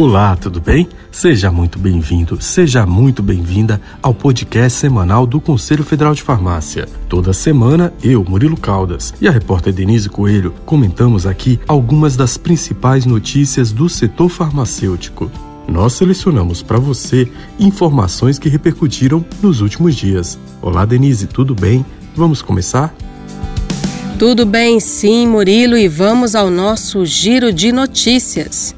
Olá, tudo bem? Seja muito bem-vindo, seja muito bem-vinda ao podcast semanal do Conselho Federal de Farmácia. Toda semana, eu, Murilo Caldas, e a repórter Denise Coelho comentamos aqui algumas das principais notícias do setor farmacêutico. Nós selecionamos para você informações que repercutiram nos últimos dias. Olá, Denise, tudo bem? Vamos começar? Tudo bem, sim, Murilo, e vamos ao nosso giro de notícias.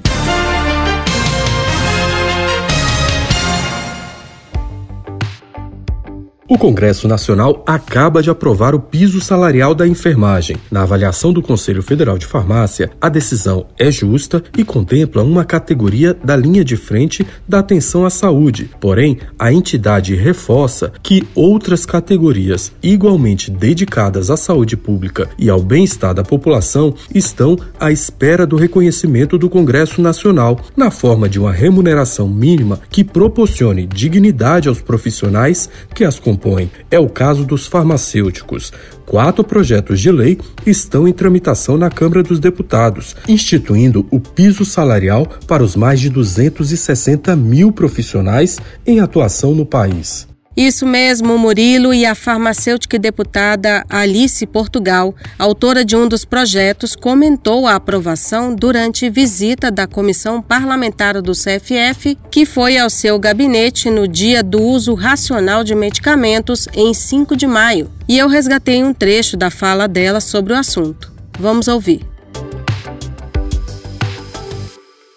O Congresso Nacional acaba de aprovar o piso salarial da enfermagem. Na avaliação do Conselho Federal de Farmácia, a decisão é justa e contempla uma categoria da linha de frente da atenção à saúde. Porém, a entidade reforça que outras categorias igualmente dedicadas à saúde pública e ao bem-estar da população estão à espera do reconhecimento do Congresso Nacional na forma de uma remuneração mínima que proporcione dignidade aos profissionais que as compõem. É o caso dos farmacêuticos. Quatro projetos de lei estão em tramitação na Câmara dos Deputados, instituindo o piso salarial para os mais de 260 mil profissionais em atuação no país. Isso mesmo, Murilo e a farmacêutica e deputada Alice Portugal, autora de um dos projetos, comentou a aprovação durante visita da Comissão Parlamentar do CFF, que foi ao seu gabinete no dia do uso racional de medicamentos, em 5 de maio. E eu resgatei um trecho da fala dela sobre o assunto. Vamos ouvir.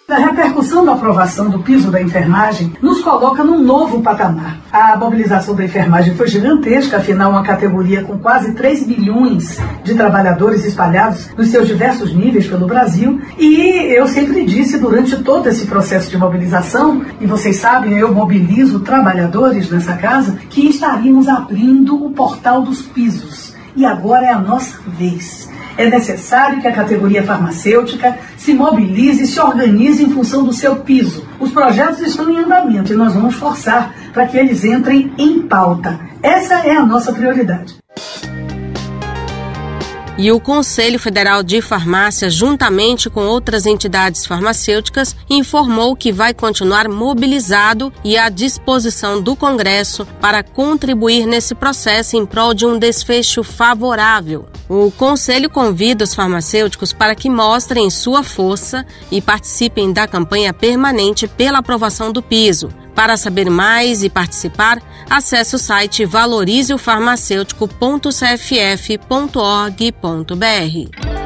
A repercussão da aprovação do piso da enfermagem nos coloca num novo patamar. A mobilização da enfermagem foi gigantesca, afinal, uma categoria com quase 3 milhões de trabalhadores espalhados nos seus diversos níveis pelo Brasil. E eu sempre disse durante todo esse processo de mobilização, e vocês sabem, eu mobilizo trabalhadores nessa casa, que estaríamos abrindo o portal dos pisos. E agora é a nossa vez. É necessário que a categoria farmacêutica se mobilize e se organize em função do seu piso. Os projetos estão em andamento e nós vamos forçar para que eles entrem em pauta. Essa é a nossa prioridade. E o Conselho Federal de Farmácia, juntamente com outras entidades farmacêuticas, informou que vai continuar mobilizado e à disposição do Congresso para contribuir nesse processo em prol de um desfecho favorável. O Conselho convida os farmacêuticos para que mostrem sua força e participem da campanha permanente pela aprovação do piso. Para saber mais e participar, acesse o site valorizeofarmacêutico.cff.org.br.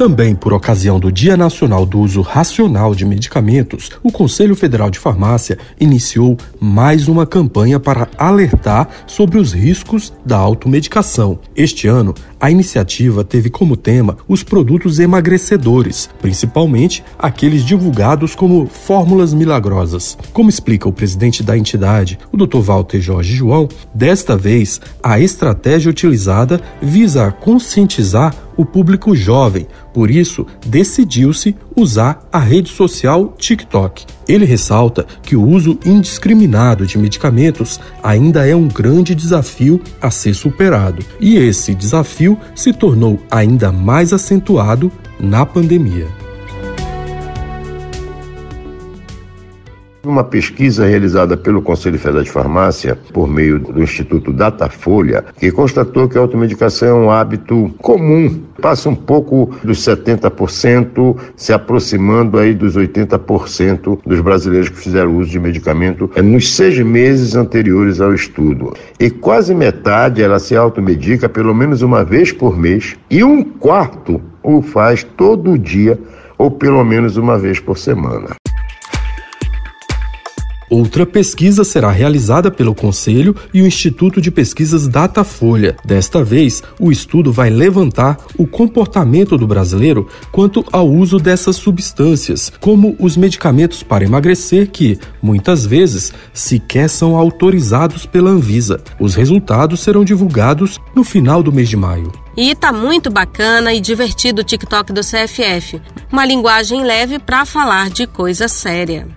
Também por ocasião do Dia Nacional do Uso Racional de Medicamentos, o Conselho Federal de Farmácia iniciou mais uma campanha para alertar sobre os riscos da automedicação. Este ano, a iniciativa teve como tema os produtos emagrecedores, principalmente aqueles divulgados como fórmulas milagrosas. Como explica o presidente da entidade, o Dr. Walter Jorge João, desta vez a estratégia utilizada visa conscientizar o público jovem, por isso decidiu-se usar a rede social TikTok. Ele ressalta que o uso indiscriminado de medicamentos ainda é um grande desafio a ser superado, e esse desafio se tornou ainda mais acentuado na pandemia. Uma pesquisa realizada pelo Conselho Federal de Farmácia, por meio do Instituto Datafolha, que constatou que a automedicação é um hábito comum, passa um pouco dos 70%, se aproximando aí dos 80% dos brasileiros que fizeram uso de medicamento nos seis meses anteriores ao estudo. E quase metade ela se automedica pelo menos uma vez por mês, e um quarto o faz todo dia ou pelo menos uma vez por semana. Outra pesquisa será realizada pelo Conselho e o Instituto de Pesquisas Datafolha. Desta vez, o estudo vai levantar o comportamento do brasileiro quanto ao uso dessas substâncias, como os medicamentos para emagrecer que, muitas vezes, sequer são autorizados pela Anvisa. Os resultados serão divulgados no final do mês de maio. E tá muito bacana e divertido o TikTok do CFF. Uma linguagem leve para falar de coisa séria.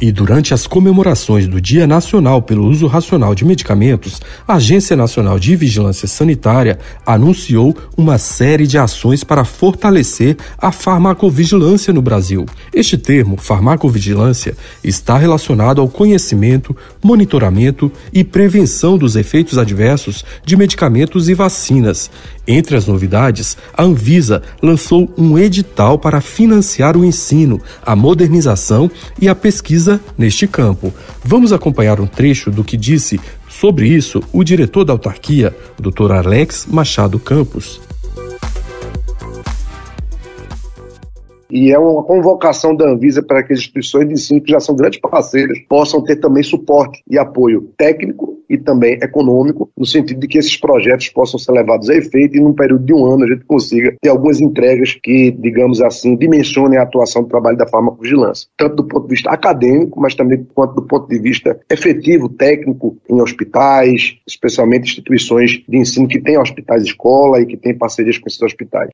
E durante as comemorações do Dia Nacional pelo Uso Racional de Medicamentos, a Agência Nacional de Vigilância Sanitária anunciou uma série de ações para fortalecer a farmacovigilância no Brasil. Este termo, farmacovigilância, está relacionado ao conhecimento, monitoramento e prevenção dos efeitos adversos de medicamentos e vacinas. Entre as novidades, a Anvisa lançou um edital para financiar o ensino, a modernização e a pesquisa neste campo. Vamos acompanhar um trecho do que disse sobre isso o diretor da autarquia, Dr. Alex Machado Campos. E é uma convocação da Anvisa para que as instituições de ensino, que já são grandes parceiras, possam ter também suporte e apoio técnico e também econômico, no sentido de que esses projetos possam ser levados a efeito e num período de um ano a gente consiga ter algumas entregas que, digamos assim, dimensionem a atuação do trabalho da farmacovigilância, tanto do ponto de vista acadêmico, mas também quanto do ponto de vista efetivo, técnico, em hospitais, especialmente instituições de ensino que têm hospitais escola e que têm parcerias com esses hospitais.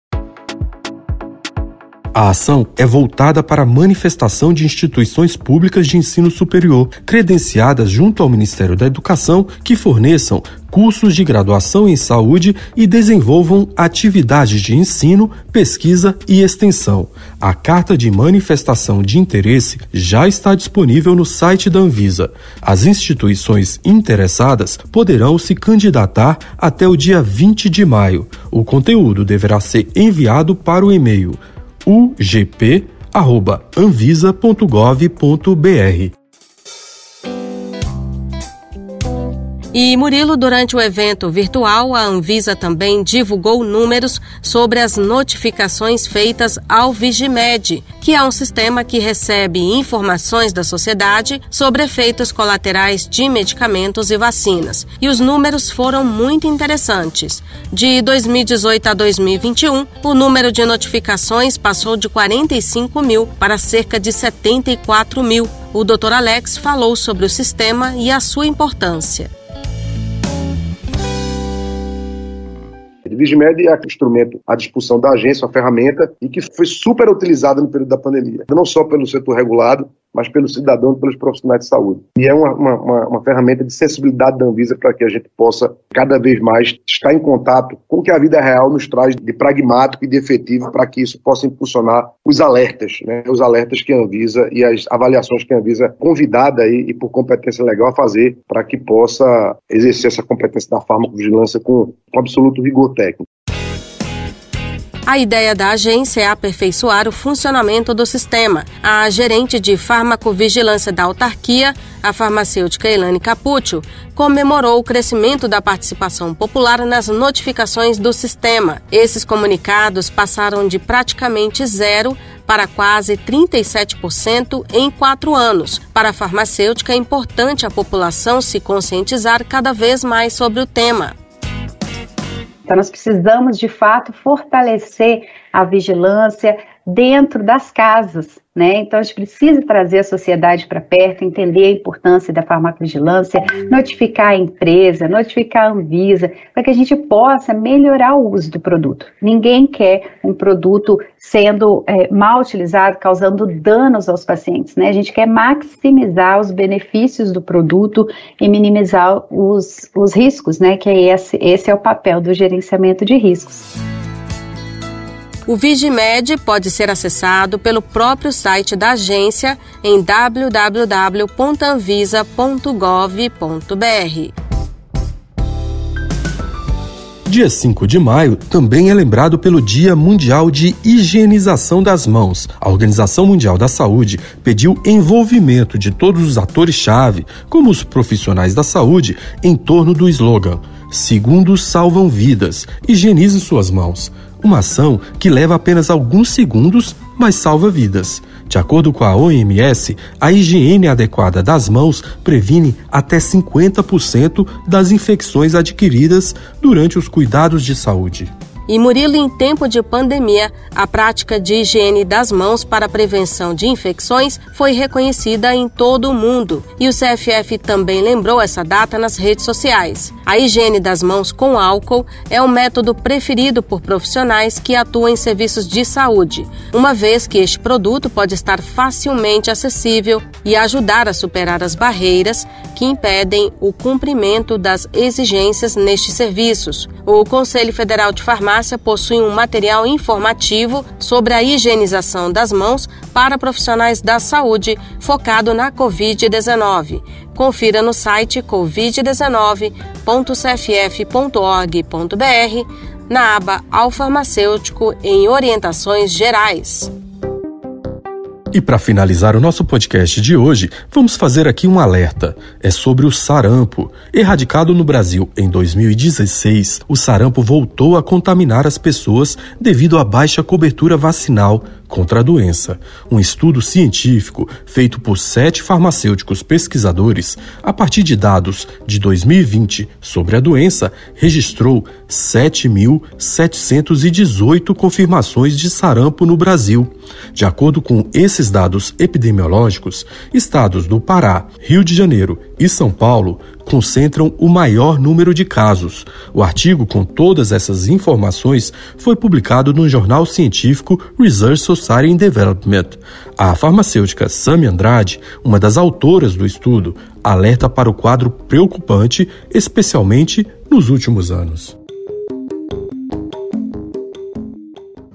A ação é voltada para a manifestação de instituições públicas de ensino superior, credenciadas junto ao Ministério da Educação, que forneçam cursos de graduação em saúde e desenvolvam atividades de ensino, pesquisa e extensão. A carta de manifestação de interesse já está disponível no site da Anvisa. As instituições interessadas poderão se candidatar até o dia 20 de maio. O conteúdo deverá ser enviado para o e-mail ugp@anvisa.gov.br. E Murilo, durante o evento virtual, a Anvisa também divulgou números sobre as notificações feitas ao Vigimed, que é um sistema que recebe informações da sociedade sobre efeitos colaterais de medicamentos e vacinas. E os números foram muito interessantes. De 2018 a 2021, o número de notificações passou de 45 mil para cerca de 74 mil. O Dr. Alex falou sobre o sistema e a sua importância. Vigimed é um instrumento à disposição da agência, uma ferramenta, e que foi super utilizada no período da pandemia. Não só pelo setor regulado, mas pelo cidadão e pelos profissionais de saúde. E é uma, uma, uma, ferramenta de sensibilidade da Anvisa para que a gente possa cada vez mais estar em contato com o que a vida real nos traz de pragmático e de efetivo para que isso possa impulsionar os alertas, né? os alertas que a Anvisa e as avaliações que a Anvisa é convidada aí, e por competência legal a fazer para que possa exercer essa competência da farmacovigilância com, com absoluto rigor técnico. A ideia da agência é aperfeiçoar o funcionamento do sistema. A gerente de farmacovigilância da autarquia, a farmacêutica Elane Capuccio, comemorou o crescimento da participação popular nas notificações do sistema. Esses comunicados passaram de praticamente zero para quase 37% em quatro anos. Para a farmacêutica, é importante a população se conscientizar cada vez mais sobre o tema. Então, nós precisamos, de fato, fortalecer a vigilância dentro das casas, né? Então a gente precisa trazer a sociedade para perto, entender a importância da farmacovigilância, notificar a empresa, notificar a Anvisa, para que a gente possa melhorar o uso do produto. Ninguém quer um produto sendo é, mal utilizado, causando danos aos pacientes, né? A gente quer maximizar os benefícios do produto e minimizar os, os riscos, né? Que é esse, esse é o papel do gerenciamento de riscos. O Vigimed pode ser acessado pelo próprio site da agência em www.anvisa.gov.br. Dia 5 de maio também é lembrado pelo Dia Mundial de Higienização das Mãos. A Organização Mundial da Saúde pediu envolvimento de todos os atores-chave, como os profissionais da saúde, em torno do slogan: Segundos salvam vidas, higienize suas mãos. Uma ação que leva apenas alguns segundos, mas salva vidas. De acordo com a OMS, a higiene adequada das mãos previne até 50% das infecções adquiridas durante os cuidados de saúde. E Murilo, em tempo de pandemia, a prática de higiene das mãos para prevenção de infecções foi reconhecida em todo o mundo. E o CFF também lembrou essa data nas redes sociais. A higiene das mãos com álcool é o método preferido por profissionais que atuam em serviços de saúde, uma vez que este produto pode estar facilmente acessível e ajudar a superar as barreiras que impedem o cumprimento das exigências nestes serviços. O Conselho Federal de Farmácia possui um material informativo sobre a higienização das mãos para profissionais da saúde focado na Covid-19. Confira no site covid19.cff.org.br na aba Ao Farmacêutico em Orientações Gerais. E para finalizar o nosso podcast de hoje, vamos fazer aqui um alerta. É sobre o sarampo. Erradicado no Brasil em 2016, o sarampo voltou a contaminar as pessoas devido à baixa cobertura vacinal contra a doença. Um estudo científico feito por sete farmacêuticos pesquisadores, a partir de dados de 2020 sobre a doença, registrou 7.718 confirmações de sarampo no Brasil. De acordo com dados epidemiológicos, estados do Pará, Rio de Janeiro e São Paulo concentram o maior número de casos. O artigo com todas essas informações foi publicado no jornal científico Research Society in Development. A farmacêutica Sami Andrade, uma das autoras do estudo, alerta para o quadro preocupante, especialmente nos últimos anos.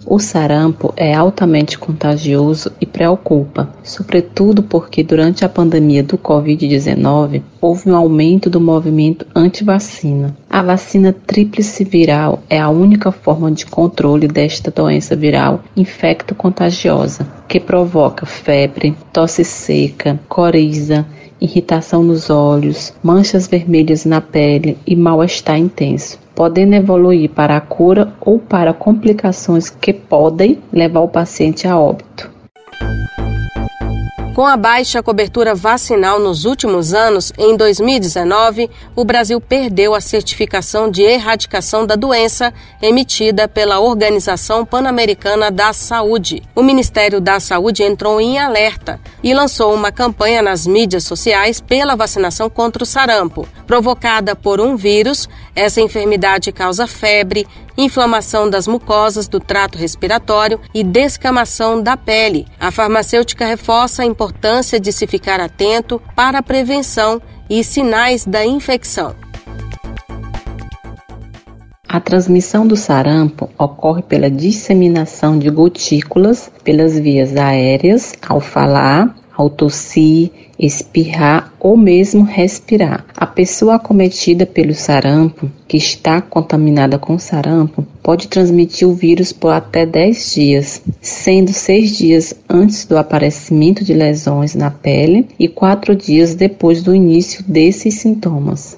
O sarampo é altamente contagioso e preocupa, sobretudo porque durante a pandemia do Covid-19 houve um aumento do movimento anti-vacina. A vacina tríplice viral é a única forma de controle desta doença viral infecto-contagiosa, que provoca febre, tosse seca, coriza, irritação nos olhos, manchas vermelhas na pele e mal-estar intenso podendo evoluir para a cura ou para complicações que podem levar o paciente a óbito. Com a baixa cobertura vacinal nos últimos anos, em 2019, o Brasil perdeu a certificação de erradicação da doença emitida pela Organização Pan-Americana da Saúde. O Ministério da Saúde entrou em alerta e lançou uma campanha nas mídias sociais pela vacinação contra o sarampo. Provocada por um vírus, essa enfermidade causa febre, inflamação das mucosas do trato respiratório e descamação da pele. A farmacêutica reforça a importância de se ficar atento para a prevenção e sinais da infecção. A transmissão do sarampo ocorre pela disseminação de gotículas pelas vias aéreas ao falar, ao tossir, espirrar ou mesmo respirar. A pessoa acometida pelo sarampo, que está contaminada com sarampo, pode transmitir o vírus por até 10 dias, sendo 6 dias antes do aparecimento de lesões na pele e 4 dias depois do início desses sintomas.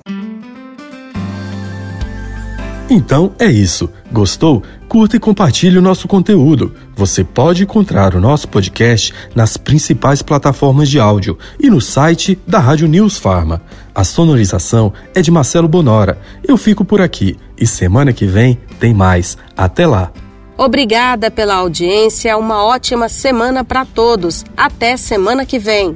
Então é isso. Gostou? Curta e compartilhe o nosso conteúdo. Você pode encontrar o nosso podcast nas principais plataformas de áudio e no site da Rádio News Farma. A sonorização é de Marcelo Bonora. Eu fico por aqui e semana que vem tem mais. Até lá! Obrigada pela audiência, uma ótima semana para todos. Até semana que vem.